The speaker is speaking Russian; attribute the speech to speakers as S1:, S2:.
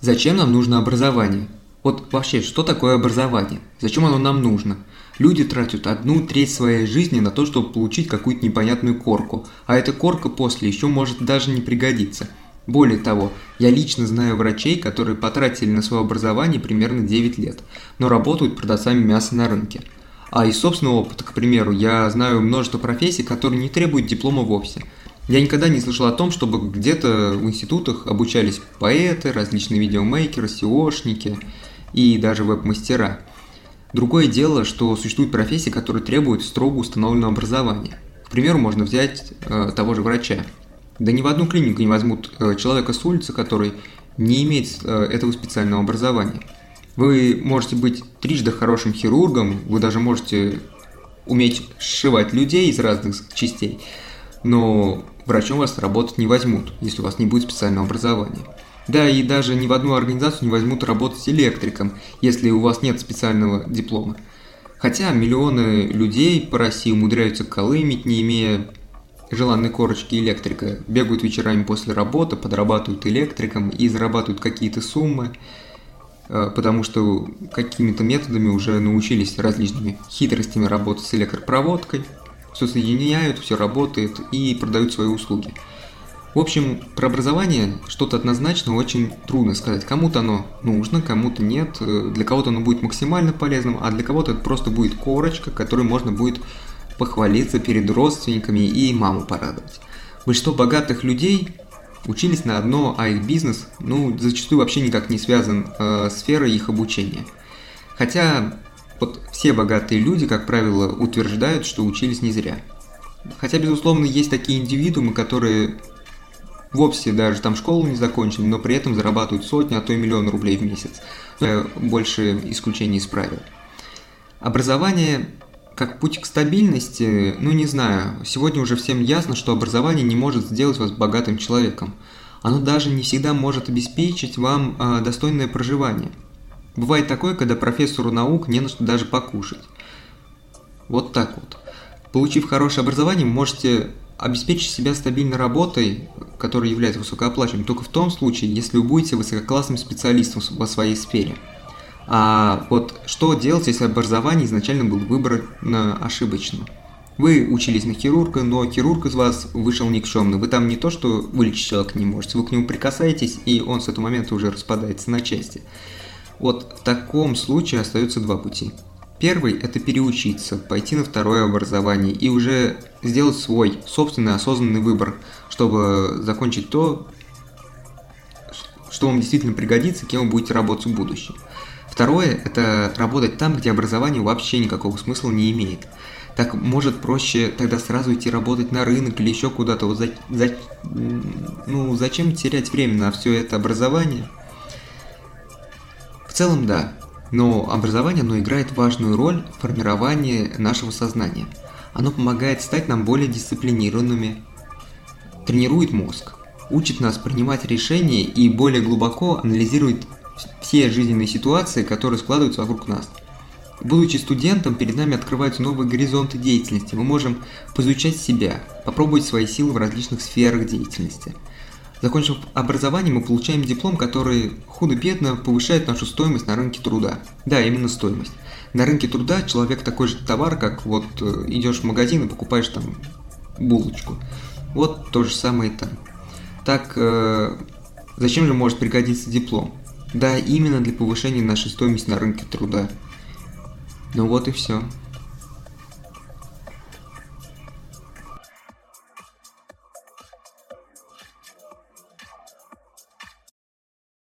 S1: Зачем нам нужно образование? Вот вообще, что такое образование? Зачем оно нам нужно? Люди тратят одну треть своей жизни на то, чтобы получить какую-то непонятную корку, а эта корка после еще может даже не пригодиться. Более того, я лично знаю врачей, которые потратили на свое образование примерно 9 лет, но работают продавцами мяса на рынке. А из собственного опыта, к примеру, я знаю множество профессий, которые не требуют диплома вовсе – я никогда не слышал о том, чтобы где-то в институтах обучались поэты, различные видеомейкеры, SEOшники и даже веб-мастера. Другое дело, что существуют профессии, которые требуют строго установленного образования. К примеру, можно взять э, того же врача. Да ни в одну клинику не возьмут э, человека с улицы, который не имеет э, этого специального образования. Вы можете быть трижды хорошим хирургом, вы даже можете уметь сшивать людей из разных частей, но врачом вас работать не возьмут, если у вас не будет специального образования. Да, и даже ни в одну организацию не возьмут работать электриком, если у вас нет специального диплома. Хотя миллионы людей по России умудряются колымить, не имея желанной корочки электрика, бегают вечерами после работы, подрабатывают электриком и зарабатывают какие-то суммы, э, потому что какими-то методами уже научились различными хитростями работать с электропроводкой – все соединяют, все работает и продают свои услуги. В общем, про образование что-то однозначно очень трудно сказать. Кому-то оно нужно, кому-то нет. Для кого-то оно будет максимально полезным, а для кого-то это просто будет корочка, которой можно будет похвалиться перед родственниками и маму порадовать. Большинство богатых людей учились на одно, а их бизнес, ну, зачастую вообще никак не связан э, сферой их обучения. Хотя вот все богатые люди, как правило, утверждают, что учились не зря. Хотя, безусловно, есть такие индивидуумы, которые вовсе даже там школу не закончили, но при этом зарабатывают сотни, а то и миллион рублей в месяц. Больше исключений из правил. Образование как путь к стабильности, ну не знаю, сегодня уже всем ясно, что образование не может сделать вас богатым человеком. Оно даже не всегда может обеспечить вам э, достойное проживание – Бывает такое, когда профессору наук не на что даже покушать. Вот так вот. Получив хорошее образование, можете обеспечить себя стабильной работой, которая является высокооплачиваемой, только в том случае, если вы будете высококлассным специалистом во своей сфере. А вот что делать, если образование изначально было выбрано ошибочно? Вы учились на хирурга, но хирург из вас вышел никчемный. Вы там не то, что вылечить человека не можете, вы к нему прикасаетесь, и он с этого момента уже распадается на части. Вот в таком случае остается два пути. Первый – это переучиться, пойти на второе образование и уже сделать свой собственный осознанный выбор, чтобы закончить то, что вам действительно пригодится, кем вы будете работать в будущем. Второе – это работать там, где образование вообще никакого смысла не имеет. Так может проще тогда сразу идти работать на рынок или еще куда-то. Вот за, за, ну, зачем терять время на все это образование – целом да, но образование оно играет важную роль в формировании нашего сознания. Оно помогает стать нам более дисциплинированными, тренирует мозг, учит нас принимать решения и более глубоко анализирует все жизненные ситуации, которые складываются вокруг нас. Будучи студентом, перед нами открываются новые горизонты деятельности. Мы можем поизучать себя, попробовать свои силы в различных сферах деятельности – Закончив образование, мы получаем диплом, который худо-бедно повышает нашу стоимость на рынке труда. Да, именно стоимость. На рынке труда человек такой же товар, как вот э, идешь в магазин и покупаешь там булочку. Вот то же самое и там. Так, э, зачем же может пригодиться диплом? Да, именно для повышения нашей стоимости на рынке труда. Ну вот и все.